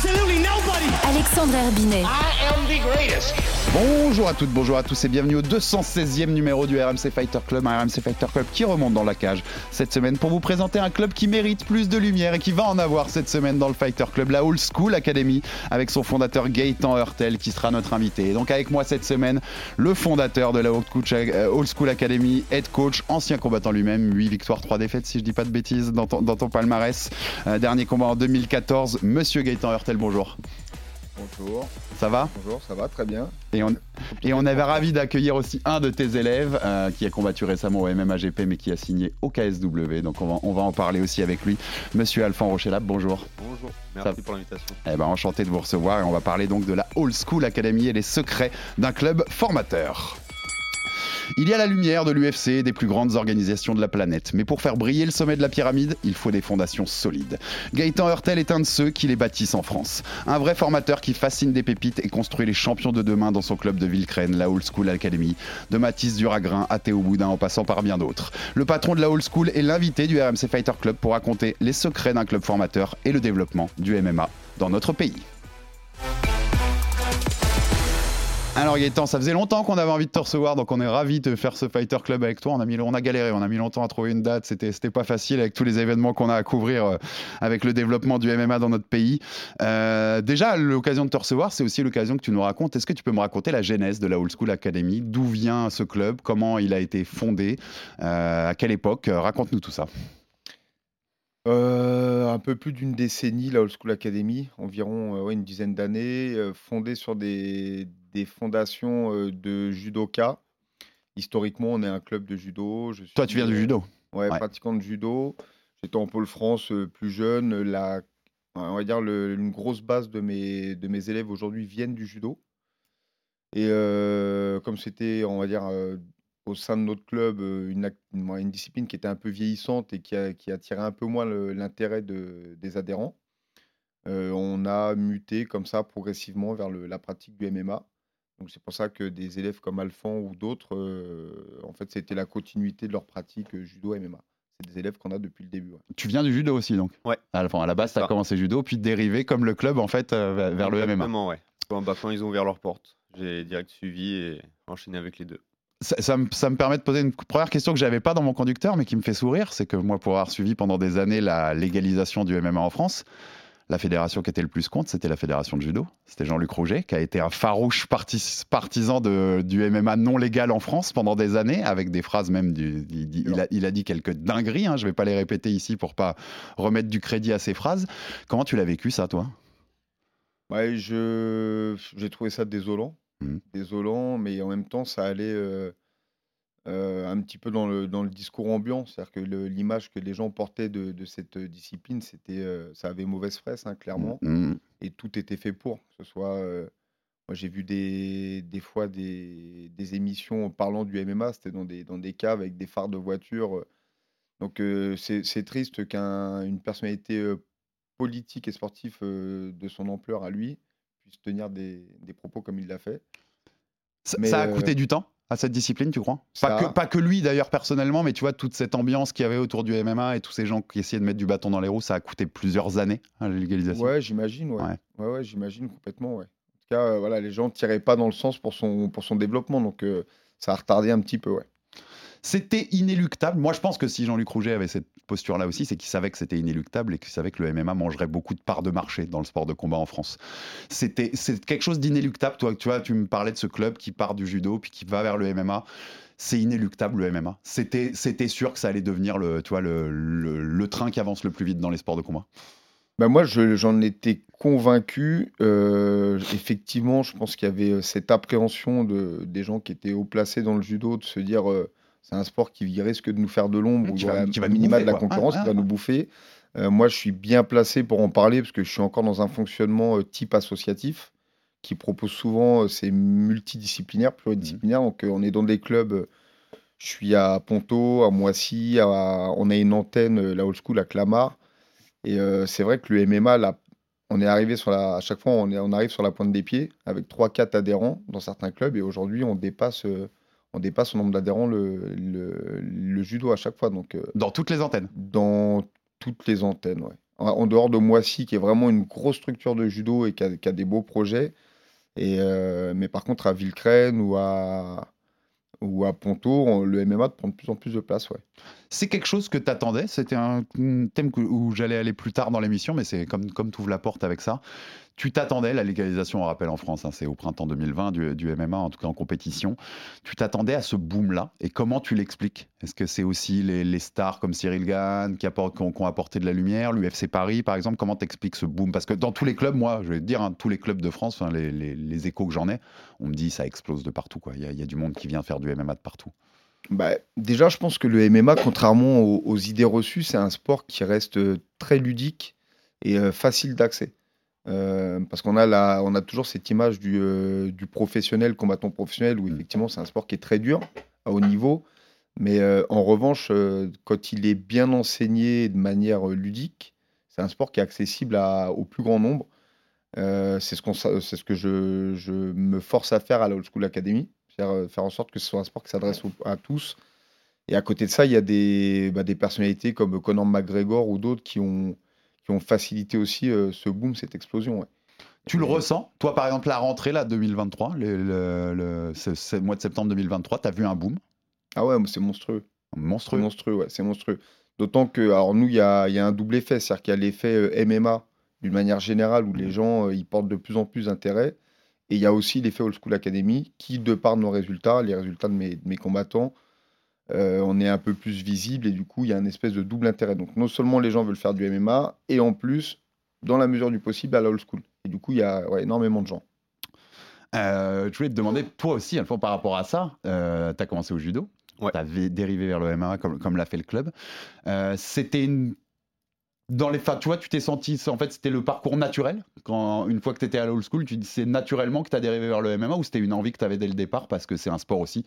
absolutely nobody. Alexandre Herbinet. I am the greatest. Bonjour à toutes, bonjour à tous et bienvenue au 216e numéro du RMC Fighter Club, un RMC Fighter Club qui remonte dans la cage cette semaine pour vous présenter un club qui mérite plus de lumière et qui va en avoir cette semaine dans le Fighter Club, la Old School Academy, avec son fondateur Gaëtan Hurtel qui sera notre invité. Et donc avec moi cette semaine, le fondateur de la Old Coach- euh, Old School Academy, head coach, ancien combattant lui-même, 8 victoires, 3 défaites si je dis pas de bêtises dans ton, dans ton palmarès. Euh, dernier combat en 2014, Monsieur Gaëtan Hurtel, bonjour. Bonjour, Ça va? Bonjour, ça va très bien. Et on, et on avait ravi d'accueillir aussi un de tes élèves euh, qui a combattu récemment au MMAGP mais qui a signé au KSW. Donc on va, on va en parler aussi avec lui. Monsieur Alphand Rochelab, bonjour. Bonjour, Ça- merci pour l'invitation. Eh ben, enchanté de vous recevoir et on va parler donc de la Old School Academy et les secrets d'un club formateur. Il y a la lumière de l'UFC, des plus grandes organisations de la planète. Mais pour faire briller le sommet de la pyramide, il faut des fondations solides. Gaëtan Hurtel est un de ceux qui les bâtissent en France. Un vrai formateur qui fascine des pépites et construit les champions de demain dans son club de Villecrène, la Old School Academy. De Mathis Duragrin à Théo Boudin en passant par bien d'autres. Le patron de la Old School est l'invité du RMC Fighter Club pour raconter les secrets d'un club formateur et le développement du MMA dans notre pays. Alors Gaëtan, ça faisait longtemps qu'on avait envie de te recevoir, donc on est ravi de faire ce Fighter Club avec toi. On a, mis, on a galéré, on a mis longtemps à trouver une date, c'était, c'était pas facile avec tous les événements qu'on a à couvrir euh, avec le développement du MMA dans notre pays. Euh, déjà, l'occasion de te recevoir, c'est aussi l'occasion que tu nous racontes. Est-ce que tu peux me raconter la genèse de la Old School Academy? D'où vient ce club? Comment il a été fondé? Euh, À quelle époque? Raconte-nous tout ça. Un peu plus d'une décennie, la Old School Academy, environ une dizaine d'années, fondée sur des, des fondations euh, de judoka. Historiquement, on est un club de judo. Je Toi, tu viens du euh, judo Ouais, Ouais. pratiquant de judo. J'étais en pôle France euh, plus jeune. La, on va dire le- une grosse base de mes, de mes élèves aujourd'hui viennent du judo. Et comme c'était, on va dire, au sein de notre club, une, discipline qui était un peu vieillissante et qui, a- qui attirait un peu moins l'intérêt de- des adhérents, euh, on a muté comme ça progressivement vers le- la pratique du MMA. Donc c'est pour ça que des élèves comme Alphand ou d'autres, euh, en fait, c'était la continuité de leur pratique euh, judo-MMA. C'est des élèves qu'on a depuis le début. ouais. Tu viens du judo aussi, donc Ouais. À la, à la base, tu as commencé judo, puis dérivé comme le club, en fait, euh, vers le MMA. Exactement, ouais. Bon, bah, quand ils ont ouvert leurs portes, j'ai direct suivi et enchaîné avec les deux. Ça, ça me, ça me permet de poser une première question que j'avais pas dans mon conducteur, mais qui me fait sourire. C'est que moi, pour avoir suivi pendant des années la légalisation du MMA en France, la fédération qui était le plus contre, c'était la fédération de judo. C'était Jean-Luc Rouget, qui a été un farouche parti- partisan de- du MMA non légal en France pendant des années, avec des phrases même. Du, il, a, il a dit quelques dingueries, hein, je vais pas les répéter ici pour pas remettre du crédit à ses phrases. Comment tu l'as vécu, ça, toi? Ouais, je j'ai trouvé ça désolant, Mhm. désolant, mais en même temps, ça allait euh, euh, un petit peu dans le, dans le discours ambiant. C'est-à-dire que le- l'image que les gens portaient de, de cette discipline, c'était, euh, ça avait mauvaise presse, hein, clairement, Mm. et tout était fait pour. Que ce soit, euh, moi j'ai vu des, des fois des, des émissions parlant du MMA, c'était dans des, dans des caves avec des phares de voiture. euh. Donc euh, c'est c'est triste qu'une personnalité euh, politique et sportive euh, de son ampleur à lui puisse tenir des, des propos comme il l'a fait. Ça, Mais, ça a euh, coûté du temps? À cette discipline, tu crois? Pas que, pas que lui d'ailleurs personnellement, mais tu vois, toute cette ambiance qu'il y avait autour du MMA et tous ces gens qui essayaient de mettre du bâton dans les roues, ça a coûté plusieurs années à la légalisation. Ouais, j'imagine, ouais. Ouais. Ouais, ouais, j'imagine complètement, ouais. En tout cas, euh, voilà, les gens ne tiraient pas dans le sens pour son, pour son développement, donc euh, ça a retardé un petit peu, ouais. C'était inéluctable. Moi, je pense que si Jean-Luc Rouget avait cette posture-là aussi, c'est qu'il savait que c'était inéluctable et qu'il savait que le MMA mangerait beaucoup de parts de marché dans le sport de combat en France. C'était c'est quelque chose d'inéluctable. Toi, tu tu me parlais de ce club qui part du judo puis qui va vers le MMA. C'est inéluctable le MMA. C'était sûr que ça allait devenir le, train qui avance le plus vite dans les sports de combat. Bah moi, je- j'en étais convaincu. euh, effectivement, je pense qu'il y avait euh, cette appréhension de, des gens qui étaient haut placés dans le judo de se dire euh, C'est un sport qui risque de nous faire de l'ombre, ou Qui va- qui va minima bouffer, de la quoi. concurrence qui va nous bouffer. Euh, moi, je suis bien placé pour en parler parce que je suis encore dans un fonctionnement euh, type associatif qui propose souvent, euh, c'est multidisciplinaire, pluridisciplinaire. Donc, euh, on est dans des clubs. je suis à Ponto, à Moissy, à- on a une antenne, la old school à Clamart. Et c'est vrai que le MMA, on est arrivé sur la, à chaque fois, on, est- on arrive sur la pointe des pieds avec 3-4 adhérents dans certains clubs. Et aujourd'hui, on dépasse, euh, on dépasse au nombre d'adhérents le, le- le judo à chaque fois. Donc, euh, Dans toutes les antennes. dans toutes les antennes, ouais. En, en dehors de Moissy, qui est vraiment une grosse structure de judo et qui a, qui a des beaux projets. Et, euh, mais par contre, à Villecrène ou à, ou à Ponto, on- le MMA prend de plus en plus de place, ouais. C'est quelque chose que tu attendais C'était un thème que- où j'allais aller plus tard dans l'émission, mais c'est comme, comme tu ouvres la porte avec ça. Tu t'attendais, la légalisation, on rappelle en France, hein, c'est au printemps 2020 du, MMA, en tout cas en compétition. Tu t'attendais à ce boom-là Et comment tu l'expliques? Est-ce que c'est aussi les, stars comme Cyril Gann qui, apportent- ont, apporté de la lumière, l'UFC Paris par exemple? Comment t'expliques ce boom? Parce que dans tous les clubs, moi, je vais te dire, hein, tous les clubs de France, les, échos que j'en ai, on me dit ça explose de partout. Il y, a- du monde qui vient faire du MMA de partout. Bah, déjà, je pense que le MMA, contrairement aux, aux idées reçues, c'est un sport qui reste euh, très ludique et euh, facile d'accès. Euh, parce qu'on a, la, on a toujours cette image du, euh, du professionnel, combattant professionnel, où Mm. effectivement c'est un sport qui est très dur, à haut niveau. Mais euh, en revanche, quand il est bien enseigné de manière ludique, c'est un sport qui est accessible à- au plus grand nombre. C'est ce, qu'on sa- c'est ce que je, je me force à faire à la Old School Academy, c'est-à-dire faire en sorte que ce soit un sport qui s'adresse au- à tous. Et à côté de ça, il y a des, bah, des personnalités comme Conor McGregor ou d'autres qui ont, qui ont facilité aussi euh, ce boom, cette explosion. ouais. Tu le ressens? Toi, par exemple, la rentrée, là, 2023, le, le- le- ce, ce mois de septembre 2023, tu as vu un boom? Ah ouais, c'est monstrueux. Monstrueux. monstrueux, ouais, c'est monstrueux. D'autant que, alors nous, il y a, il y a un double effet, c'est-à-dire qu'il y a l'effet euh, MMA d'une manière générale où les gens euh, ils portent de plus en plus d'intérêt. Et il y a aussi l'effet Old School Academy qui, de par nos résultats, les résultats de mes, de mes combattants, euh, on est un peu plus visible et du coup, il y a un espèce de double intérêt. Donc, non seulement les gens veulent faire du MMA et en plus, dans la mesure du possible, à la Old School. Et du coup, il y a ouais, énormément de gens. Euh, je voulais te demander, toi aussi, Alphonse, par rapport à ça, tu as commencé au judo, Ouais. tu as dérivé vers le MMA comme, comme l'a fait le club. Euh, c'était une. Dans les fa- tu vois, tu t'es senti, en fait, c'était le parcours naturel. Quand une fois que tu étais à l'old school, tu dis c'est naturellement que tu as dérivé vers le MMA ou c'était une envie que tu avais dès le départ parce que c'est un sport aussi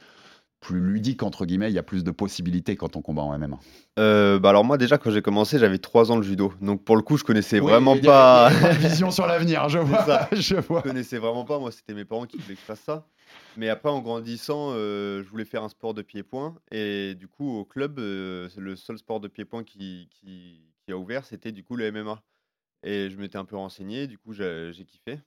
plus ludique entre guillemets, il y a plus de possibilités quand on combat en MMA. Euh, bah alors moi déjà quand j'ai commencé j'avais 3 ans le judo. Donc pour le coup je connaissais Oui, vraiment pas vision sur l'avenir, je vois, ça. je vois. je connaissais vraiment pas. Moi c'était mes parents qui voulaient que je fasse ça. Mais après en grandissant euh, je voulais faire un sport de pied-point. Et du coup au club euh, c'est le seul sport de pied-point qui, qui, qui a ouvert c'était du coup le MMA et je m'étais un peu renseigné. Du coup j'ai kiffé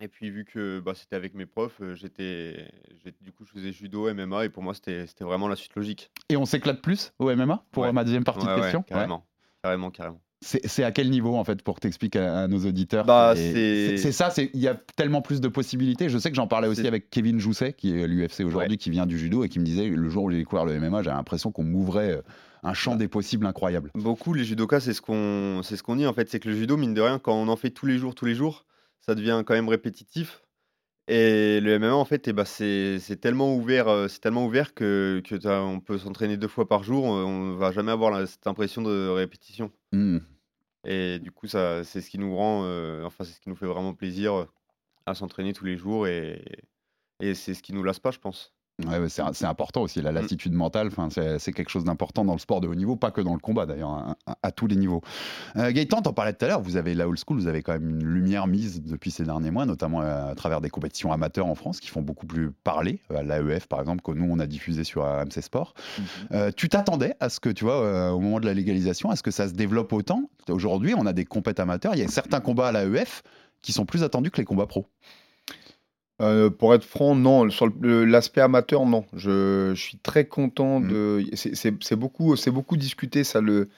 et puis vu que bah, c'était avec mes profs euh, j'étais j'ai- du coup je faisais judo MMA et pour moi c'était c'était vraiment la suite logique Et on s'éclate plus au MMA pour Ouais. ma deuxième partie Ouais, de ouais, question? Ouais. carrément carrément carrément C'est c'est à quel niveau en fait pour t'expliquer à, à nos auditeurs Bah, Et c'est- c'est ça, c'est il y a tellement plus de possibilités. Je sais que j'en parlais aussi C'est- avec Kevin Jousset qui est l'UFC aujourd'hui, qui vient du judo et qui me disait le jour où j'ai découvert le MMA, j'avais l'impression qu'on m'ouvrait euh, un champ des possibles incroyable. Beaucoup, les judokas, c'est ce qu'on c'est ce qu'on dit en fait, c'est que le judo, mine de rien, quand on en fait tous les jours, tous les jours, ça devient quand même répétitif. Et le MMA, en fait, eh ben, c'est c'est tellement ouvert, euh, c'est tellement ouvert que, que t'as- on peut s'entraîner deux fois par jour, euh, on va jamais avoir la- cette impression de répétition. Hmm. Et du coup, ça, c'est ce qui nous rend, euh, enfin, c'est ce qui nous fait vraiment plaisir euh, à s'entraîner tous les jours et, et c'est ce qui nous lasse pas, je pense. Ouais, c'est important aussi, Mm. la lassitude mentale, enfin, c'est quelque chose d'important dans le sport de haut niveau, pas que dans le combat d'ailleurs, à, à- à tous les niveaux. Euh, Gaëtan, t'en parlais tout à l'heure, vous avez la old school, vous avez quand même une lumière mise depuis ces derniers mois, notamment euh, à travers des compétitions amateurs en France qui font beaucoup plus parler, euh, l'AEF par exemple, que nous on a diffusé sur AMC Sport. Euh, tu t'attendais à ce que, tu vois, euh, au moment de la légalisation, à ce que ça se développe autant? Aujourd'hui, on a des compètes amateurs, il y a certains combats à l'AEF qui sont plus attendus que les combats pro. Euh, pour être franc, non. Sur l'aspect amateur, non. Je, je suis très content Mm. de. c'est- beaucoup, c'est beaucoup discuté, ça, le,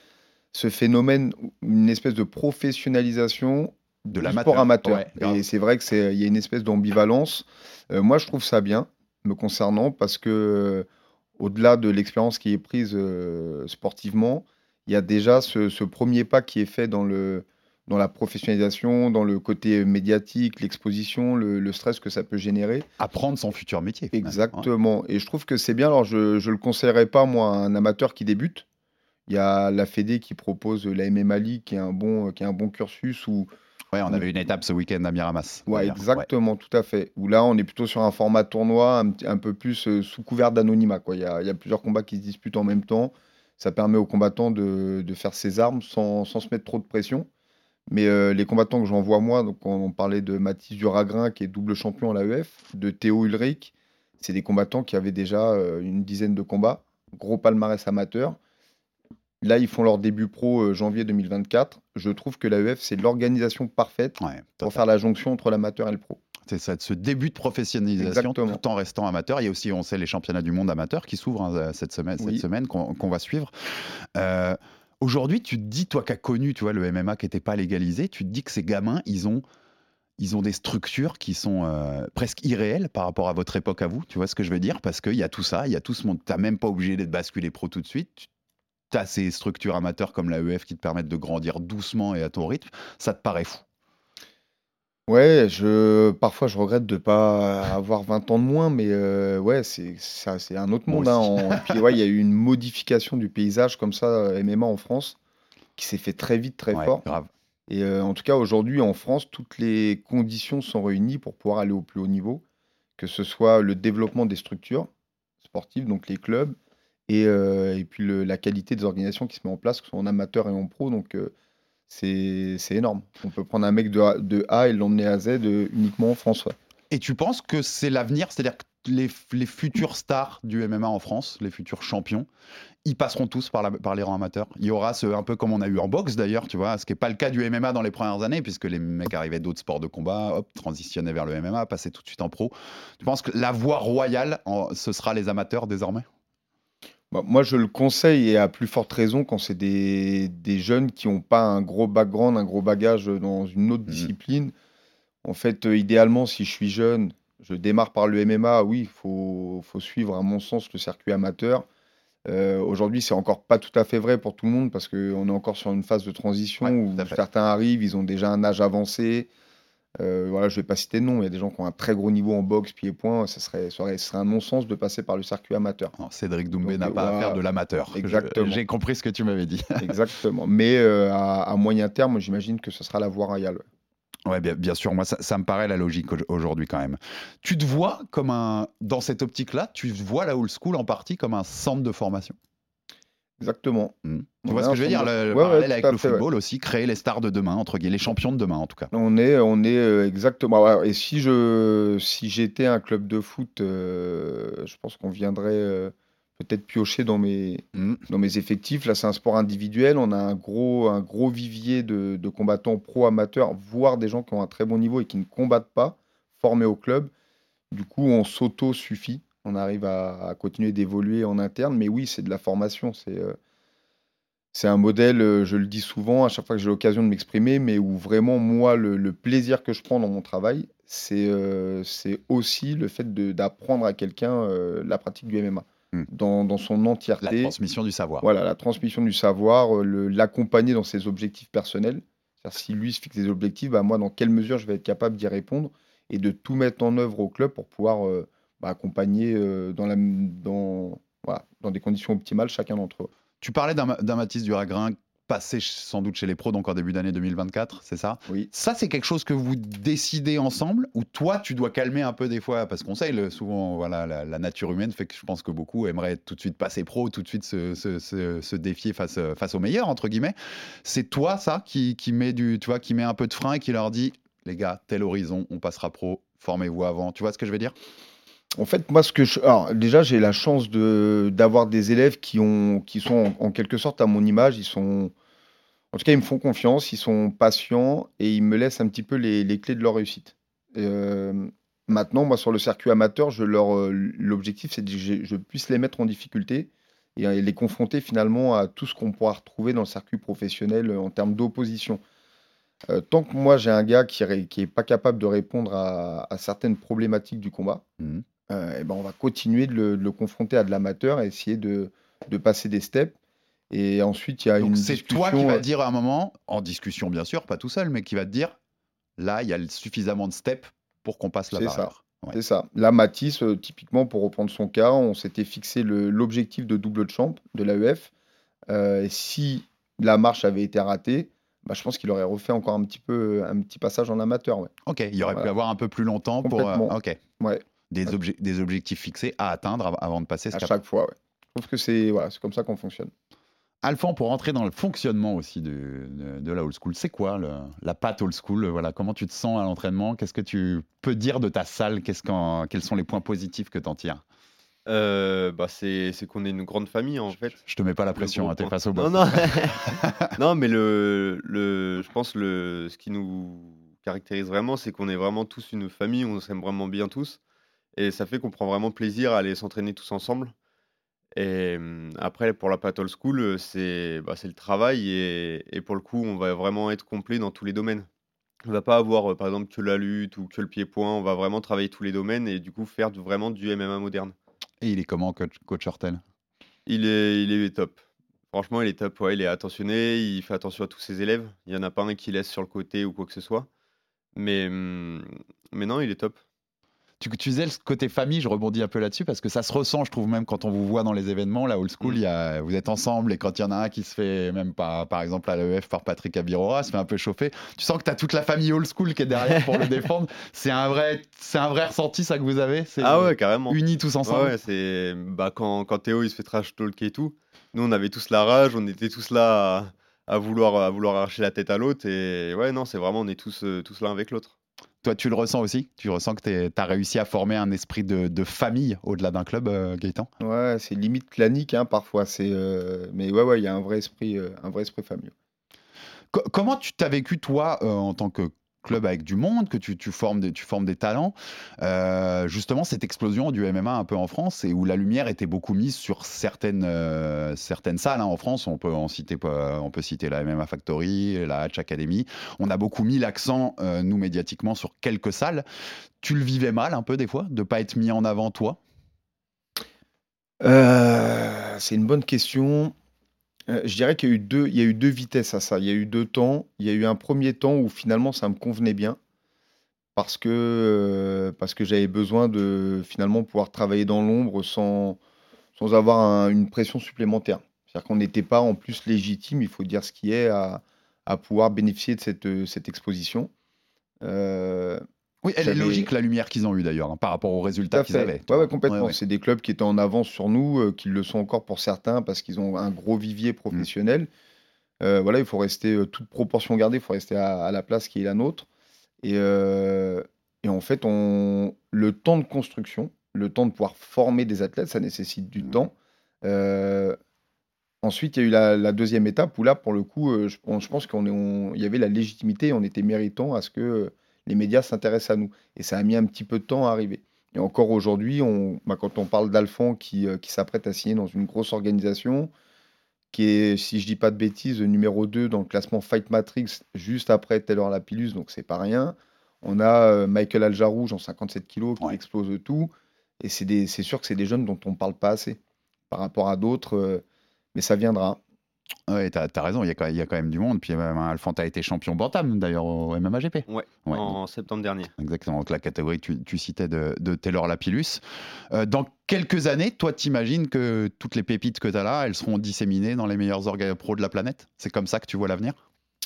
ce phénomène, une espèce de professionnalisation De du sport amateur. Ouais, et c'est vrai que c'est, il y a une espèce d'ambivalence. Euh, moi, je trouve ça bien, me concernant, parce que euh, au-delà de l'expérience qui est prise euh, sportivement, il y a déjà ce, ce premier pas qui est fait dans le dans la professionnalisation, dans le côté médiatique, l'exposition, le, le stress que ça peut générer. Apprendre son futur métier. Exactement. Et je trouve que c'est bien. Alors, je ne le conseillerais pas, moi, à un amateur qui débute. Il y a la Fédé qui propose la MMA League, qui est un bon, qui est un bon cursus où Ouais, on avait une étape ce week-end à Miramas. Ouais, exactement, tout à fait. Où là, on est plutôt sur un format tournoi, un, un peu plus euh, sous couvert d'anonymat. Il y a, il y a plusieurs combats qui se disputent en même temps. Ça permet aux combattants de, de faire ses armes sans, sans se mettre trop de pression. Mais euh, les combattants que j'en vois moi, donc on, on parlait de Mathis Duragrin, qui est double champion à l'AEF, de Théo Ulrich, c'est des combattants qui avaient déjà euh, une dizaine de combats, gros palmarès amateur. Là, ils font leur début pro euh, janvier 2024. Je trouve que l'AEF, c'est l'organisation parfaite Ouais, pour faire la jonction entre l'amateur et le pro. C'est ça, de ce début de professionnalisation Exactement. tout en restant amateur. Il y a aussi, on sait, les championnats du monde amateur qui s'ouvrent hein, cette semaine, cette semaine qu'on qu'on va suivre. Euh, Aujourd'hui, tu te dis, toi qui as connu tu vois, le MMA qui n'était pas légalisé, tu te dis que ces gamins, ils ont, ils ont des structures qui sont euh, presque irréelles par rapport à votre époque à vous. Tu vois ce que je veux dire? Parce qu'il y a tout ça, il y a tout ce monde. Tu même pas obligé d'être basculé pro tout de suite. Tu as ces structures amateurs comme l'AEF qui te permettent de grandir doucement et à ton rythme. Ça te paraît fou. Ouais, je, parfois je regrette de pas avoir 20 ans de moins, mais euh, ouais, c'est ça, c'est un autre Moi monde. hein, aussi. en- Puis ouais, il y a eu une modification du paysage comme ça, euh, MMA en France, qui s'est fait très vite, très Ouais, fort. grave. Et euh, en tout cas, aujourd'hui, en France, toutes les conditions sont réunies pour pouvoir aller au plus haut niveau, que ce soit le développement des structures sportives, donc les clubs, et, et puis le- la qualité des organisations qui se met en place, que ce soit en amateur et en pro. Donc, c'est énorme. On peut prendre un mec de A, et l'emmener à Z euh, uniquement en France. Et tu penses que c'est l'avenir, c'est-à-dire que les, futurs stars du MMA en France, les futurs champions, ils passeront tous par, les rangs amateurs? Il y aura ce, un peu comme on a eu en boxe d'ailleurs, tu vois, ce qui n'est pas le cas du MMA dans les premières années, puisque les mecs arrivaient d'autres sports de combat, hop, transitionnaient vers le MMA, passaient tout de suite en pro. Tu penses que la voie royale, ce sera les amateurs désormais? Bah, moi, je le conseille et à plus forte raison quand c'est des, des jeunes qui n'ont pas un gros background, un gros bagage dans une autre Mhm. discipline. En fait, euh, idéalement, si je suis jeune, je démarre par le MMA. Oui, il faut, faut suivre, à mon sens, le circuit amateur. Euh, Aujourd'hui, c'est encore pas tout à fait vrai pour tout le monde parce qu'on est encore sur une phase de transition Ouais, où certains arrivent, ils ont déjà un âge avancé. Euh, voilà, je vais pas citer de nom, il y a des gens qui ont un très gros niveau en boxe, pied-point. Ça serait, ça serait, ce serait un non-sens de passer par le circuit amateur. Non, Cédric Doumbé n'a euh, pas à voilà. faire de l'amateur. Exactement. J'ai compris ce que tu m'avais dit. Exactement. Mais euh, à, à moyen terme, j'imagine que ce sera la voie royale. Ouais, bien, bien sûr, moi, ça, ça me paraît la logique au- aujourd'hui quand même. Tu te vois comme un. Dans cette optique-là, tu te vois la old school en partie comme un centre de formation? Exactement. Hmm. Tu vois ce que je veux dire Le, le Ouais, ouais, parallèle avec le fait, ouais. football aussi, créer les stars de demain, entre guillemets, les champions de demain en tout cas. On est, on est euh, exactement. Et si je, si j'étais un club de foot, euh, je pense qu'on viendrait euh, peut-être piocher dans mes, Hmm. dans mes effectifs. Là, c'est un sport individuel. On a un gros, un gros vivier de, de combattants pro-amateurs, voire des gens qui ont un très bon niveau et qui ne combattent pas, formés au club. Du coup, on s'auto-suffit. On arrive à, à continuer d'évoluer en interne. Mais oui, c'est de la formation. C'est euh, c'est un modèle, euh, je le dis souvent à chaque fois que j'ai l'occasion de m'exprimer, mais où vraiment, moi, le, le plaisir que je prends dans mon travail, c'est euh, aussi le fait d'apprendre à quelqu'un euh, la pratique du MMA dans, dans son La entièreté. transmission du savoir. Voilà, la transmission du savoir, l'accompagner dans ses objectifs personnels. Si lui se fixe des objectifs, bah, moi, dans quelle mesure je vais être capable d'y répondre et de tout mettre en œuvre au club pour pouvoir euh, bah, accompagner euh, dans, la, dans, voilà, dans des conditions optimales chacun d'entre eux. Tu parlais d'un Mathis Duragrin passé sans doute chez les pros, donc en début d'année 2024, c'est ça? Oui. Ça, c'est quelque chose que vous décidez ensemble ou toi, tu dois calmer un peu des fois? Parce qu'on sait, le- souvent, voilà, la, la nature humaine fait que je pense que beaucoup aimeraient tout de suite passer pro, tout de suite se, se- se- se défier face, face aux meilleurs, entre guillemets. C'est toi, ça, qui, qui, met du, tu vois, qui met un peu de frein et qui leur dit les gars, tel horizon, on passera pro, formez-vous avant. Tu vois ce que je veux dire? En fait, moi, ce que je... Alors, déjà, j'ai la chance de d'avoir des élèves qui, ont, qui sont en, quelque sorte à mon image. Ils sont... En tout cas, ils me font confiance, ils sont patients et ils me laissent un petit peu les, les clés de leur réussite. Euh, maintenant, moi, sur le circuit amateur, je leur, euh, l'objectif, c'est que je, puisse les mettre en difficulté et les confronter finalement à tout ce qu'on pourra retrouver dans le circuit professionnel euh, en termes d'opposition. Tant que moi, j'ai un gars qui n'est est pas capable de répondre à, certaines problématiques du combat, Mhm. Euh, eh ben, on va continuer de le, de le confronter à de l'amateur et essayer de, de passer des steps. Et ensuite, il y a Donc une c'est discussion. toi qui vas euh, dire à un moment, en discussion bien sûr, pas tout seul, mais qui va te dire, là, il y a suffisamment de steps pour qu'on passe la C'est ça. barrière. Ouais. C'est ça. Là, Matisse, euh, typiquement, pour reprendre son cas, on s'était fixé le- l'objectif de double champ de l'AEF. Euh, et si la marche avait été ratée, bah, je pense qu'il aurait refait encore un petit peu un petit passage en amateur. Ouais. Ok, il aurait pu Voilà. avoir un peu plus longtemps pour. euh, ok. Ouais. Des, obje- des objectifs fixés à atteindre av- avant de passer ce À cap. chaque fois. Ouais. Je trouve que c'est voilà, c'est comme ça qu'on fonctionne. Alphand, pour rentrer dans le fonctionnement aussi de, de- de la old school, c'est quoi le- la patte old school? Voilà, Comment tu te sens à l'entraînement? Qu'est-ce que tu peux dire de ta salle? Qu'est-ce qu'en- Quels sont les points positifs que tu en tires? Euh, bah, c'est c'est qu'on est une grande famille en fait. Je te mets pas la pression, hein, t'es face au Non, boss. non. non, mais le, le, je pense le, ce qui nous caractérise vraiment, c'est qu'on est vraiment tous une famille, on s'aime vraiment bien tous. Et ça fait qu'on prend vraiment plaisir à aller s'entraîner tous ensemble. Et hum, après, pour la Paddle School, c'est bah, le travail. Et, et pour le coup, on va vraiment être complet dans tous les domaines. On va pas avoir, par exemple, que la lutte ou que le pied-point. On va vraiment travailler tous les domaines et du coup faire vraiment du MMA moderne. Et il est comment, coach, coach Hortel? Il est, il est top. Franchement, il est top. Ouais, il est attentionné, il fait attention à tous ses élèves. Il n'y en a pas un qui laisse sur le côté ou quoi que ce soit. Mais, hum, mais non, il est top. Tu, tu disais le côté famille, je rebondis un peu là-dessus parce que ça se ressent, je trouve, même quand on vous voit dans les événements. La old school, Mm. y a, vous êtes ensemble et quand il y en a un qui se fait, même par, par exemple à l'EF par Patrick Abirora, se fait un peu chauffer, tu sens que tu as toute la famille old school qui est derrière pour le défendre. C'est un, vrai, c'est un vrai ressenti, ça que vous avez? C'est Ah ouais, carrément. Unis tous ensemble? ouais, c'est bah, quand, quand Théo il se fait trash talk et tout. Nous, on avait tous la rage, on était tous là à, à vouloir, à vouloir arracher la tête à l'autre. Et ouais, non, c'est vraiment, on est tous, euh, tous l'un avec l'autre. Toi, tu le ressens aussi? Tu ressens que tu as réussi à former un esprit de, de famille au-delà d'un club, euh, Gaëtan? Ouais, c'est limite clanique hein, parfois. C'est euh, mais ouais, ouais, il y a un vrai esprit, euh, un vrai esprit familial. Co- comment tu t'as vécu, toi, euh, en tant que club avec du monde, que tu, formes, des, talents, euh, justement cette explosion du MMA un peu en France et où la lumière était beaucoup mise sur certaines, euh, salles hein, en France. On peut, en citer, on peut citer la MMA Factory, la Hatch Academy. On a beaucoup mis l'accent, euh, nous, médiatiquement, sur quelques salles. Tu le vivais mal un peu des fois, de pas être mis en avant, toi? C'est une bonne question. Euh, je dirais qu'il y a eu deux, il y a eu deux vitesses à ça. Il y a eu deux temps. Il y a eu un premier temps où finalement ça me convenait bien parce que euh, parce que j'avais besoin de finalement pouvoir travailler dans l'ombre sans sans avoir un- une pression supplémentaire. C'est-à-dire qu'on n'était pas en plus légitime, il faut dire ce qui est, à, pouvoir bénéficier de cette, euh, cette exposition. Oui, elle est logique, la lumière qu'ils ont eue d'ailleurs, hein, par rapport aux résultats qu'ils avaient. Toi. ouais, complètement. Ouais, ouais. C'est des clubs qui étaient en avance sur nous, euh, qui le sont encore pour certains parce qu'ils ont un gros vivier professionnel. Euh, voilà, il faut rester, euh, toute proportion gardée, il faut rester à, à la place qui est la nôtre. Et, euh, et en fait, on, le temps de construction, le temps de pouvoir former des athlètes, ça nécessite du Mhm. temps. Euh, ensuite, il y a eu la, la deuxième étape où là, pour le coup, euh, je, on- je pense qu'il y avait la légitimité, on était méritant à ce que les médias s'intéressent à nous. Et ça a mis un petit peu de temps à arriver. Et encore aujourd'hui, on, bah, quand on parle d'Alphand qui, euh, qui s'apprête à signer dans une grosse organisation, qui est, si je dis pas de bêtises, le numéro 2 dans le classement Fight Matrix, juste après Taylor Lapillus, donc c'est pas rien. On a euh, Michael Aljarouge en 57 kilos qui Ouais. explose tout. Et c'est sûr que c'est des jeunes dont on parle pas assez par rapport à d'autres, euh, mais ça viendra. Ouais, t'as as raison, il y, a quand- il y a quand même du monde. Puis même, Alphand a été champion Bantam d'ailleurs au MMAGP. Ouais, Ouais, en septembre dernier. Exactement, donc la catégorie que tu, tu citais de, de Taylor Lapillus. Euh, dans quelques années, toi, t'imagines que toutes les pépites que tu as là, elles seront disséminées dans les meilleurs organes pro de la planète? C'est comme ça que tu vois l'avenir?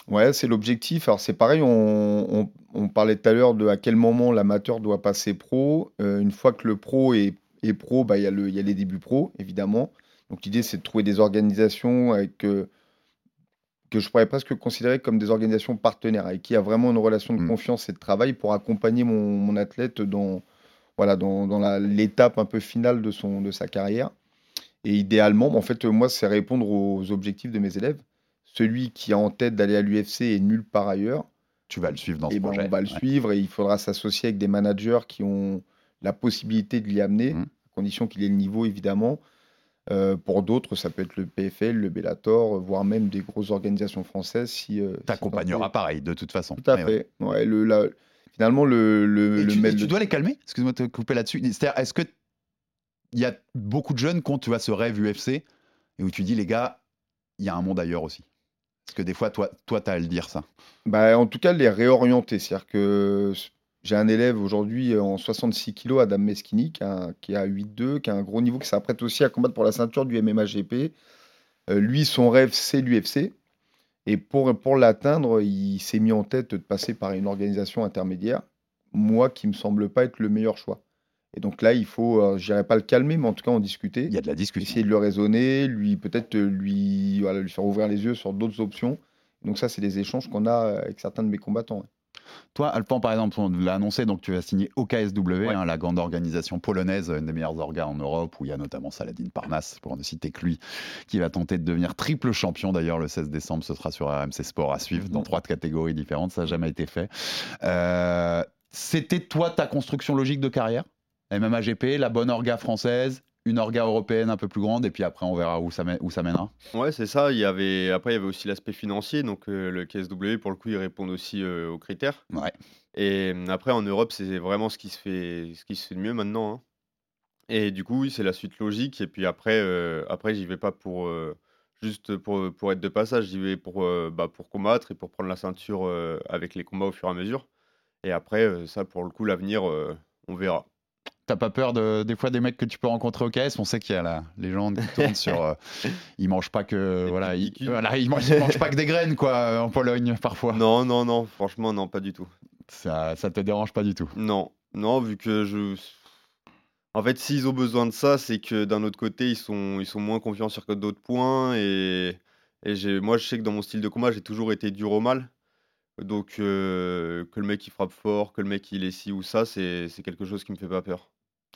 Ouais, c'est l'objectif. Alors c'est pareil, on, on- on parlait tout à l'heure de à quel moment l'amateur doit passer pro. Euh, une fois que le pro est, est pro, bah, il y, a le- il y a les débuts pro, évidemment. Donc l'idée, c'est de trouver des organisations avec, euh, que je pourrais presque considérer comme des organisations partenaires, avec qui il y a vraiment une relation de Mm. confiance et de travail pour accompagner mon, mon athlète dans, voilà, dans, dans l'étape un peu finale de, son, de sa carrière. Et idéalement, en fait, moi, c'est répondre aux objectifs de mes élèves. Celui qui a en tête d'aller à l'UFC et nulle part ailleurs, Tu vas le suivre dans ce eh ben, projet. on va le Ouais. suivre et il faudra s'associer avec des managers qui ont la possibilité de l'y amener, Mhm. à condition qu'il ait le niveau évidemment. Euh, pour d'autres, ça peut être le PFL, le Bellator, voire même des grosses organisations françaises. Si, euh, T'accompagneras pareil, de toute façon. Tout à Mais ouais. fait. Ouais, le, la- finalement, le, le, Et le tu, et dois les calmer? Excuse-moi de te couper là-dessus. C'est-à-dire, est-ce que il y a beaucoup de jeunes qui ont tu vois, ce rêve UFC et où tu dis, les gars, il y a un monde ailleurs aussi? Parce que des fois, toi, toi, tu as à le dire ça. Bah, en tout cas, les réorienter. C'est-à-dire que j'ai un élève aujourd'hui en 66 kg, Adam Meschini, qui, a, qui a 8-2, qui a un gros niveau, qui s'apprête aussi à combattre pour la ceinture du MMA GP. Euh, lui, son rêve, c'est l'UFC. Et pour, pour l'atteindre, il s'est mis en tête de passer par une organisation intermédiaire, moi qui me semble pas être le meilleur choix. Et donc là, il faut, euh, je dirais pas le calmer, mais en tout cas en discuter. Il y a de la discussion. Essayer de le raisonner, lui peut-être lui, voilà, lui faire ouvrir les yeux sur d'autres options. Donc ça, c'est des échanges qu'on a avec certains de mes combattants. ouais. Toi, Alpan, par exemple, on l'a annoncé, donc tu vas signer au KSW, hein, la grande organisation polonaise, une des meilleures orgas en Europe, où il y a notamment Saladin Parnasse, pour ne citer que lui, qui va tenter de devenir triple champion. D'ailleurs, le 16 décembre, ce sera sur RMC Sport à suivre, dans trois catégories différentes. Ça n'a jamais été fait. Euh, C'était toi ta construction logique de carrière? MMA GP, la bonne orga française, une orga européenne un peu plus grande, et puis après, on verra où ça, où ça mènera. Ouais, c'est ça. Il y avait... Après, il y avait aussi l'aspect financier. Donc, euh, le KSW, pour le coup, ils répondent aussi euh, aux critères. Ouais. Et euh, après, en Europe, c'est vraiment ce qui se fait, ce qui se fait de mieux maintenant. hein. Et du coup, oui, c'est la suite logique. Et puis après, euh, après j'y vais pas pour juste pour, pour être de passage. J'y vais pour, bah, pour combattre et pour prendre la ceinture avec les combats au fur et à mesure. Et après, ça, pour le coup, l'avenir, on verra. T'as pas peur de, des fois des mecs que tu peux rencontrer au KS On sait qu'il y a la légende qui tourne sur. euh, ils mangent pas que. Voilà, ils, pellicules. voilà, ils mangent, ils mangent pas que des graines, quoi, euh, en Pologne, parfois. Non, non, non, franchement, non, pas du tout. Ça, ça te dérange pas du tout? Non, non, vu que je. En fait, s'ils ont besoin de ça, c'est que d'un autre côté, ils sont, ils sont moins confiants sur d'autres points. Et, et moi, je sais que dans mon style de combat, j'ai toujours été dur au mal. Donc, euh, que le mec il frappe fort, que le mec il est ci ou ça, c'est c'est quelque chose qui me fait pas peur.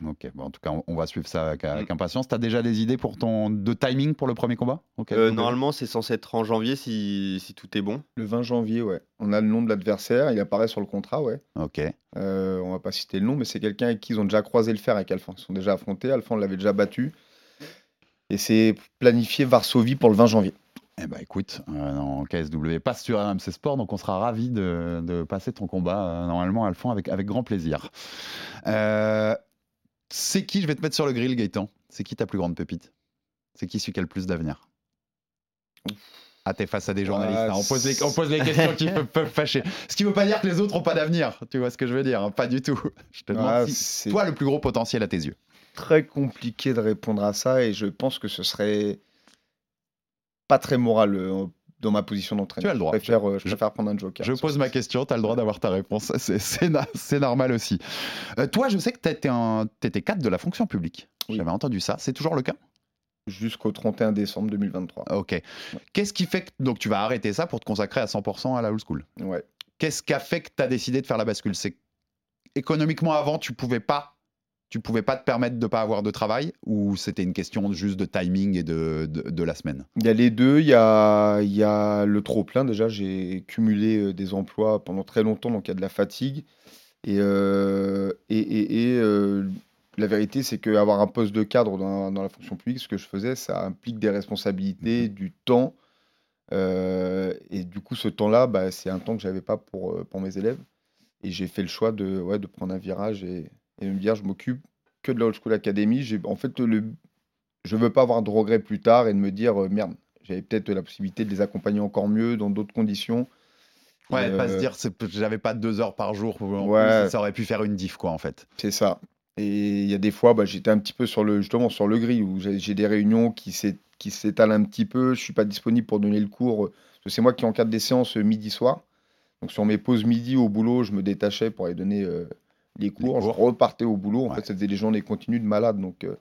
Ok, bon, en tout cas, on, on va suivre ça avec, avec Mm. impatience. T'as déjà des idées pour ton de timing pour le premier combat. Euh, ok. normalement, c'est censé être en janvier si, si tout est bon. Le 20 janvier, ouais. On a le nom de l'adversaire, il apparaît sur le contrat, ouais. Ok. Euh, on va pas citer le nom, mais c'est quelqu'un avec qui ils ont déjà croisé le fer avec Alpha. Ils sont déjà affrontés. Alpha, on l'avait déjà battu. Et c'est planifié Varsovie pour le 20 janvier. Eh ben écoute, euh, en KSW passe sur RMC Sport, donc on sera ravis de, de passer ton combat euh, normalement fond avec, avec grand plaisir. Euh, c'est qui, je vais te mettre sur le grill Gaëtan, c'est qui ta plus grande pépite? C'est qui celui qui a le plus d'avenir? Ah, t'es face à des journalistes, Ah, hein, on, pose les, on pose les questions qui peuvent, peuvent fâcher. Ce qui veut pas dire que les autres ont pas d'avenir, tu vois ce que je veux dire hein, Pas du tout. Je te demande Ah, si- toi le plus gros potentiel à tes yeux. très compliqué de répondre à ça et je pense que ce serait pas très moral euh, dans ma position d'entraîneur. Tu as le droit. Je préfère, euh, je Je- préfère prendre un joker. Je pose ma question, tu as le droit d'avoir ta réponse. C'est- normal aussi. Euh, toi, je sais que tu étais cadre de la fonction publique. Oui. J'avais entendu ça. C'est toujours le cas? Jusqu'au 31 décembre 2023. Ok. Qu'est-ce qui fait que donc, tu vas arrêter ça pour te consacrer à 100% à la old school? Ouais. Qu'est-ce qui a fait que tu as décidé de faire la bascule? C'est économiquement avant, tu pouvais pas tu pouvais pas te permettre de pas avoir de travail ou c'était une question juste de timing et de, de, de la semaine? Il y a les deux. Il y a, il y a le trop-plein. Déjà, j'ai cumulé euh, des emplois pendant très longtemps, donc il y a de la fatigue. Et, euh, et, et- et, euh, la vérité, c'est qu'avoir un poste de cadre dans, dans la fonction publique, ce que je faisais, ça implique des responsabilités, du temps. Euh, et du coup, ce temps-là, bah, c'est un temps que j'avais pas pour, pour mes élèves. Et j'ai fait le choix de, ouais, de prendre un virage et, et me dire, je m'occupe que de la Old School Academy. J'ai, en fait, le, je veux pas avoir de regrets plus tard et de me dire, euh, merde, j'avais peut-être la possibilité de les accompagner encore mieux dans d'autres conditions. Ouais, Et, pas euh, se dire c'est- j'avais pas deux heures par jour. en Ouais. plus, ça aurait pu faire une diff quoi en fait. C'est ça. Et il y a des fois, bah, j'étais un petit peu sur le, justement sur le grill où j'ai des réunions qui s'é- qui s'étalent un petit peu. Je suis pas disponible pour donner le cours. euh, C'est moi qui encadre des séances euh, midi-soir. Donc sur mes pauses midi au boulot, je me détachais pour aller donner euh, les cours. cours. Je repartais au boulot. En Ouais. fait, ça faisait des journées continues de malade. Donc euh,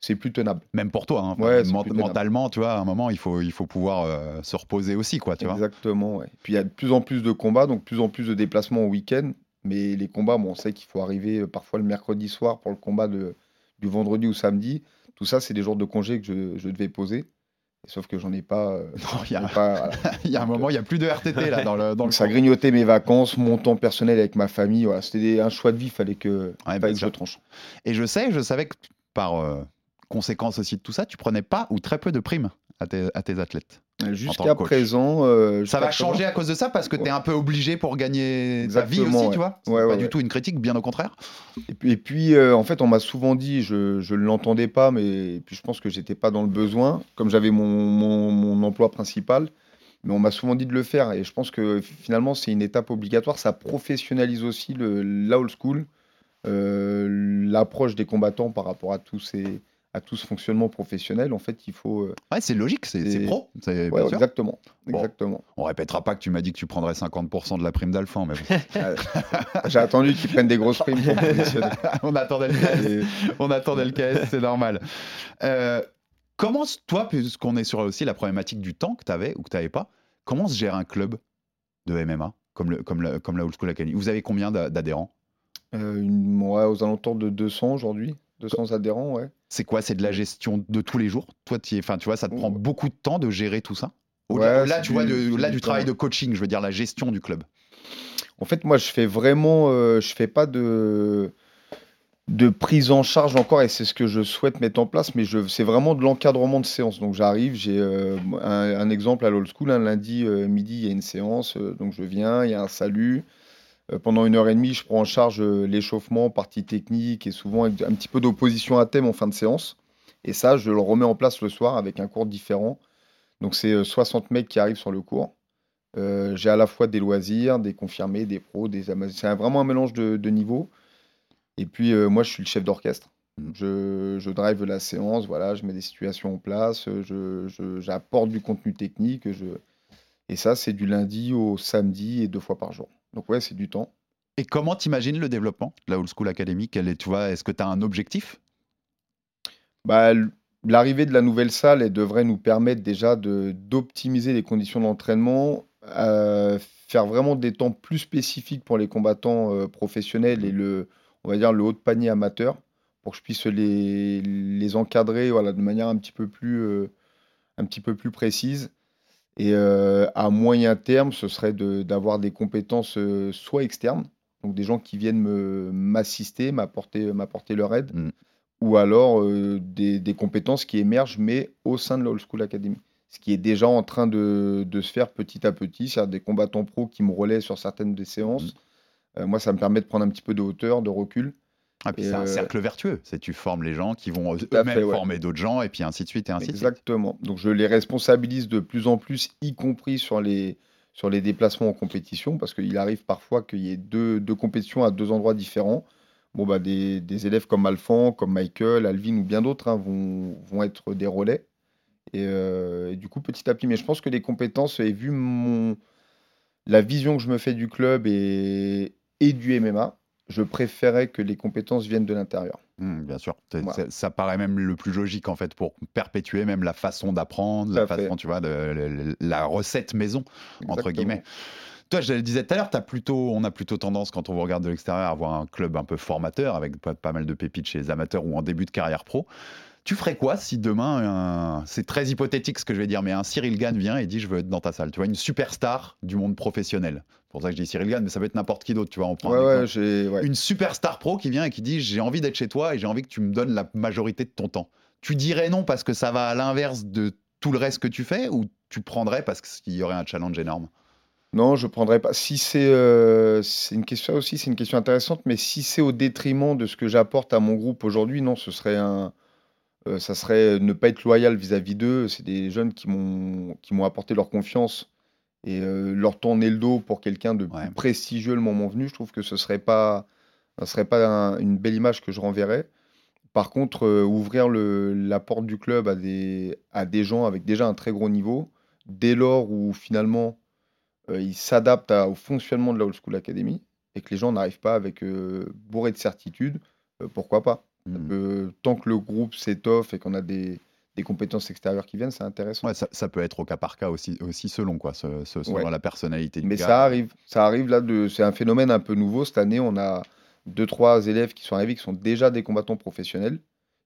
c'est plus tenable. Même pour toi, hein. Ouais, ment- mentalement, tu vois, à un moment, il faut, il faut pouvoir euh, se reposer aussi, quoi, tu vois. Exactement. ouais. Puis il y a de plus en plus de combats, donc plus en plus de déplacements au week-end. Mais les combats, bon, on sait qu'il faut arriver euh, parfois le mercredi soir pour le combat de, du vendredi ou samedi. Tout ça, c'est des jours de congé que je, je devais poser. Sauf que j'en ai pas. euh, il y a- voilà. Y un moment, il n'y a plus de RTT là dans le, dans le ça grignotait mes vacances, mon temps personnel avec ma famille. Voilà, C'était un choix de vie, il fallait que, Ouais, fallait bien que je tranche. Et je sais, je savais que par euh, conséquence aussi de tout ça, tu prenais pas ou très peu de primes à tes, à tes athlètes Jusqu'à présent. euh, Ça va présent, changer à cause de ça parce que tu es un peu obligé pour gagner ta vie aussi, ouais. tu vois C'est Ouais, pas ouais, du ouais. tout une critique, bien au contraire. Et puis, et puis, euh, en fait, on m'a souvent dit, je ne l'entendais pas, mais puis je pense que j'étais pas dans le besoin, comme j'avais mon, mon, mon emploi principal. Mais on m'a souvent dit de le faire. Et je pense que finalement, c'est une étape obligatoire. Ça professionnalise aussi le, la old school, euh, l'approche des combattants par rapport à tous ces, à tout ce fonctionnement professionnel. En fait, il faut. euh, Ouais, c'est logique, c'est pro. c'est- ouais, exactement. Bon. exactement. On répétera pas que tu m'as dit que tu prendrais 50% de la prime d'Alphan, mais bon. J'ai attendu qu'ils prennent des grosses primes pour on attendait le KS, on attendait le KS, c'est normal. Euh, comment, toi, puisqu'on est sur aussi la problématique du temps que tu avais ou que tu n'avais pas, comment se gère un club de MMA comme, le, comme, la, comme la Old School Academy? Vous avez combien d'a- d'adhérents? Euh, une- ouais, aux alentours de 200 aujourd'hui. 200 adhérents, ouais. C'est quoi? C'est de la gestion de tous les jours? Toi, tu enfin, tu vois, ça te prend beaucoup de temps de gérer tout ça? Au-delà Ouais, c'est tu vois, du- de, c'est au-delà du travail de coaching, je veux dire la gestion du club. En fait, moi, je fais vraiment, euh, je fais pas de de prise en charge encore, et c'est ce que je souhaite mettre en place, mais je, c'est vraiment de l'encadrement de séance. Donc, j'arrive, j'ai euh, un, un exemple à l'old school, un lundi euh, midi, il y a une séance, euh, donc je viens, il y a un salut. Euh, pendant une heure et demie, je prends en charge euh, l'échauffement, partie technique, et souvent un petit peu d'opposition à thème en fin de séance. Et ça, je le remets en place le soir avec un cours différent. Donc, c'est euh, 60 mecs qui arrivent sur le cours. Euh, j'ai à la fois des loisirs, des confirmés, des pros, des. C'est vraiment un mélange de, niveaux. Et puis, euh, moi, je suis le chef d'orchestre. Je, drive la séance, voilà, je mets des situations en place, euh, je, j'apporte du contenu technique. Et ça, c'est du lundi au samedi et deux fois par jour. Donc, ouais, c'est du temps. Et comment t'imagines le développement de la Old School Academy? Est, tu vois, Est-ce que tu as un objectif? Bah, L'arrivée de la nouvelle salle devrait nous permettre déjà d'optimiser les conditions d'entraînement, euh, faire vraiment des temps plus spécifiques pour les combattants euh, professionnels et le, on va dire le haut de panier amateur, pour que je puisse les, encadrer de manière un petit peu plus, euh, un petit peu plus précise. Et euh, à moyen terme, ce serait de- d'avoir des compétences euh, soit externes, donc des gens qui viennent me- m'assister, m'apporter, m'apporter leur aide, Mm. ou alors euh, des, des compétences qui émergent, mais au sein de la Old School Academy. Ce qui est déjà en train de, de se faire petit à petit, c'est-à-dire des combattants pros qui me relaient sur certaines des séances. Euh, moi, ça me permet de prendre un petit peu de hauteur, de recul. Ah, puis c'est un euh, cercle vertueux. C'est tu formes les gens qui vont eux-mêmes ouais. former d'autres gens et puis ainsi de suite et ainsi de suite. Exactement. Donc je les responsabilise de plus en plus, y compris sur les, sur les déplacements en compétition, parce qu'il arrive parfois qu'il y ait deux, deux compétitions à deux endroits différents. Bon, bah, des, des élèves comme Alphand, comme Michael, Alvin ou bien d'autres hein, vont, vont être des relais. Et, euh, et du coup, petit à petit, mais je pense que les compétences, et vu mon, la vision que je me fais du club et, et du MMA, je préférais que les compétences viennent de l'intérieur. Mmh, bien sûr, Voilà. ça paraît même le plus logique en fait pour perpétuer même la façon d'apprendre, la fait. façon, tu vois, de- la recette maison entre guillemets. Toi, je le disais tout à l'heure, plutôt, on a plutôt tendance quand on vous regarde de l'extérieur à avoir un club un peu formateur avec pas, pas mal de pépites chez les amateurs ou en début de carrière pro. Tu ferais quoi si demain, un- c'est très hypothétique ce que je vais dire, mais un Cyril Gann vient et dit je veux être dans ta salle, tu vois, une superstar du monde professionnel. C'est pour ça que je dis Cyril Gann, mais ça peut être n'importe qui d'autre, tu vois. On prend Ouais, ouais, ouais. une superstar pro qui vient et qui dit j'ai envie d'être chez toi et j'ai envie que tu me donnes la majorité de ton temps. Tu dirais non parce que ça va à l'inverse de tout le reste que tu fais ou tu prendrais parce qu'il y aurait un challenge énorme? Non, je prendrais pas. Si c'est euh, c'est une question aussi, c'est une question intéressante, mais si c'est au détriment de ce que j'apporte à mon groupe aujourd'hui, non, ce serait un, euh, ça serait ne pas être loyal vis-à-vis d'eux. C'est des jeunes qui m'ont qui m'ont apporté leur confiance et euh, leur tourner le dos pour quelqu'un de Ouais. plus prestigieux le moment venu. Je trouve que ce serait pas, serait pas un- une belle image que je renverrais. Par contre, euh, ouvrir le, la porte du club à des, à des gens avec déjà un très gros niveau, dès lors où finalement euh, ils s'adaptent à- au fonctionnement de la Old School Academy et que les gens n'arrivent pas avec euh, bourré de certitude, euh, pourquoi pas? Hmm. peut- Tant que le groupe s'étoffe et qu'on a des, des compétences extérieures qui viennent, c'est intéressant. Ouais, ça, ça peut être au cas par cas aussi, aussi selon quoi, ce- ce- selon Ouais. la personnalité du Mais gars. ça arrive, ça arrive là, c'est un phénomène un peu nouveau. Cette année, on a deux, trois élèves qui sont arrivés, qui sont déjà des combattants professionnels,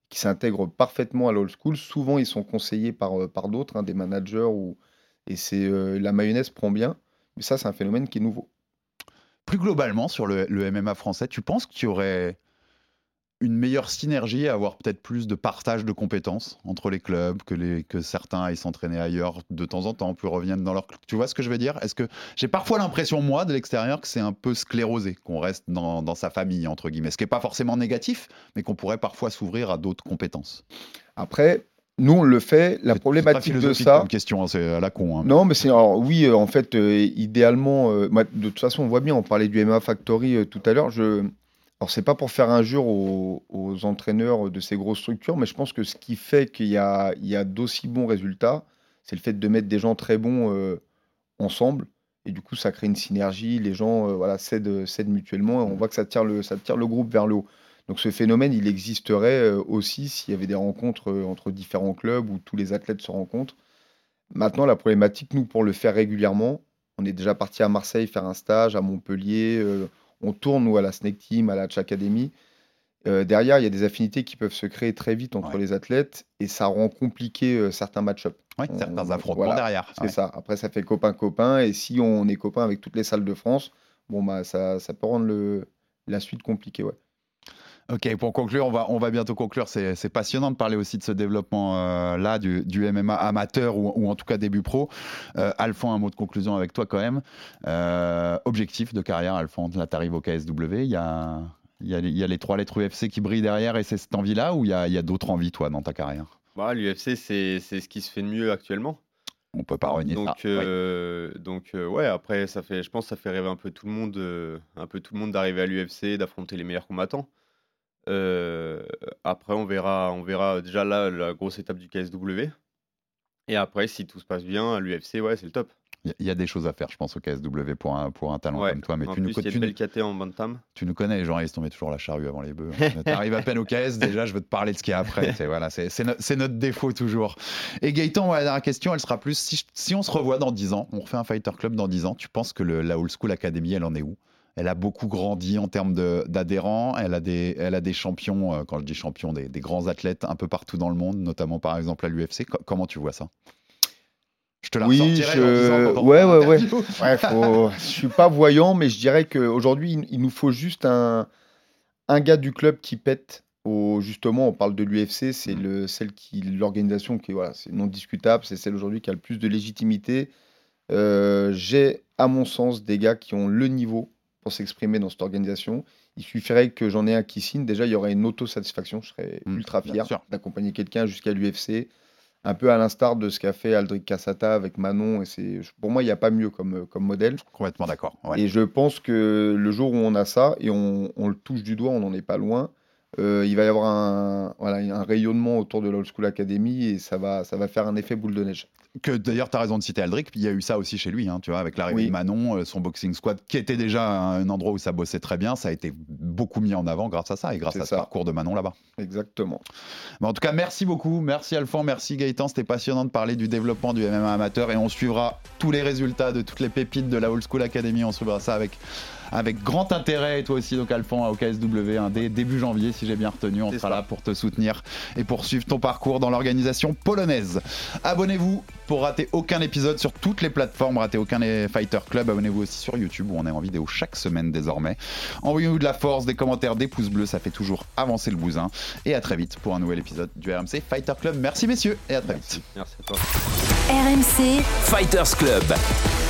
qui s'intègrent parfaitement à l'old school. Souvent, ils sont conseillés par, euh, par d'autres, hein, des managers, ou... et c'est euh, la mayonnaise prend bien. Mais ça, c'est un phénomène qui est nouveau. Plus globalement sur le, le MMA français, tu penses que tu aurais une meilleure synergie, avoir peut-être plus de partage de compétences entre les clubs, que, les, que certains aillent s'entraîner ailleurs de temps en temps, puis reviennent dans leur club. Tu vois ce que je veux dire? Est-ce que j'ai parfois l'impression, moi, de l'extérieur, que c'est un peu sclérosé, qu'on reste dans, dans, sa famille, entre guillemets, ce qui n'est pas forcément négatif, mais qu'on pourrait parfois s'ouvrir à d'autres compétences. Après, nous, on le fait. La problématique de ça. Comme question, hein, c'est à la con. Hein. Non, mais c'est oui, euh, en fait, euh, idéalement, euh, de toute façon, on voit bien. On parlait du MA Factory tout à l'heure. Je, alors, c'est pas pour faire injure aux, aux, entraîneurs de ces grosses structures, mais je pense que ce qui fait qu'il y a, d'aussi bons résultats, c'est le fait de mettre des gens très bons euh, ensemble. Et du coup, ça crée une synergie. Les gens euh, voilà, cèdent, mutuellement. Et on voit que ça tire, le, ça tire le groupe vers le haut. Donc, ce phénomène, il existerait euh, aussi s'il y avait des rencontres entre différents clubs où tous les athlètes se rencontrent. Maintenant, la problématique, nous, pour le faire régulièrement, on est déjà parti à Marseille faire un stage, à Montpellier on tourne ou à la Snake Team, à la Hatch Academy. Euh, derrière, il y a des affinités qui peuvent se créer très vite entre les athlètes et ça rend compliqué euh, certains match-up. Oui, certains affrontements derrière. C'est ça. Après, ça fait copain-copain et si on est copain avec toutes les salles de France, bon, bah, ça, ça peut rendre le, la suite compliquée. Ouais. Ok, pour conclure, on va, on va bientôt conclure. C'est passionnant de parler aussi de ce développement-là, du, du, MMA amateur ou, ou, en tout cas début pro. Euh, Alphon, un mot de conclusion avec toi quand même. Euh, objectif de carrière, Alphon, là tu arrives au KSW, il y a, il, y a, il y a, les trois lettres UFC qui brillent derrière et c'est cette envie-là ou il y a, il y a d'autres envies, toi, dans ta carrière? Bah, L'UFC, c'est ce qui se fait de mieux actuellement. On peut pas renier donc, ça. Euh, oui. Donc euh, ouais, après ça fait, je pense, que ça fait rêver un peu tout le monde, euh, un peu tout le monde d'arriver à l'UFC, d'affronter les meilleurs combattants. Euh, après, on verra, on verra déjà là la grosse étape du KSW. Et après, si tout se passe bien, l'UFC, ouais, c'est le top. Il y, a des choses à faire, je pense, au KSW pour un, pour un talent ouais. comme toi. Mais en tu plus, nous, KT en bantam. Tu nous connais, ils se tombaient toujours la charrue avant les bœufs. tu arrives à peine au KS, déjà, je veux te parler de ce qu'il y a après. C'est voilà, no, notre défaut toujours. Et Gaëtan, ouais, la dernière question, elle sera plus si, si, on se revoit dans 10 ans, on refait un Fighter Club dans 10 ans, tu penses que le, la Old School Academy, elle en est où? Elle a beaucoup grandi en termes d'adhérents. Elle, a des, elle a des champions, euh, quand je dis champions, des, des, grands athlètes un peu partout dans le monde, notamment par exemple à l'UFC. Comment tu vois ça? Je te la oui, je... ouais, ouais, ouais, ouais. Faut... je suis pas voyant, mais je dirais qu'aujourd'hui, il, il nous faut juste un, un gars du club qui pète. Au, justement, on parle de l'UFC, c'est le, celle qui, l'organisation qui, voilà, c'est non discutable, c'est celle aujourd'hui qui a le plus de légitimité. Euh, J'ai, à mon sens, des gars qui ont le niveau pour s'exprimer dans cette organisation. Il suffirait que j'en ai un qui signe. Déjà, il y aurait une autosatisfaction. Je serais mmh, ultra fier d'accompagner quelqu'un jusqu'à l'UFC un peu à l'instar de ce qu'a fait Aldric Cassata avec Manon. Et c'est, pour moi, il n'y a pas mieux comme, comme modèle. Complètement d'accord. Ouais. Et je pense que le jour où on a ça, et on, on le touche du doigt, on n'en est pas loin, euh, il va y avoir un, voilà, un rayonnement autour de l'Old School Academy et ça va, ça va faire un effet boule de neige. Que d'ailleurs, tu as raison de citer Aldric, il y a eu ça aussi chez lui, hein, tu vois, avec l'arrivée Oui. de Manon, euh, son boxing squad, qui était déjà un endroit où ça bossait très bien, ça a été beaucoup mis en avant grâce à ça et grâce à ce ça. parcours de Manon là-bas. Exactement. Mais en tout cas, merci beaucoup, merci Alphonse, merci Gaëtan, c'était passionnant de parler du développement du MMA amateur et on suivra tous les résultats de toutes les pépites de la Old School Academy, on suivra ça avec avec grand intérêt et toi aussi donc Alphonse au KSW hein, dès début janvier si j'ai bien retenu on sera ça. là pour te soutenir et pour suivre ton parcours dans l'organisation polonaise. Abonnez-vous pour rater aucun épisode sur toutes les plateformes rater aucun des Fighter Club. Abonnez-vous aussi sur YouTube où on est en vidéo chaque semaine désormais. Envoyez-nous de la force des commentaires des pouces bleus ça fait toujours avancer le bousin. Et à très vite pour un nouvel épisode du RMC Fighter Club. Merci messieurs et à très vite. Merci. À toi. RMC Fighters Club.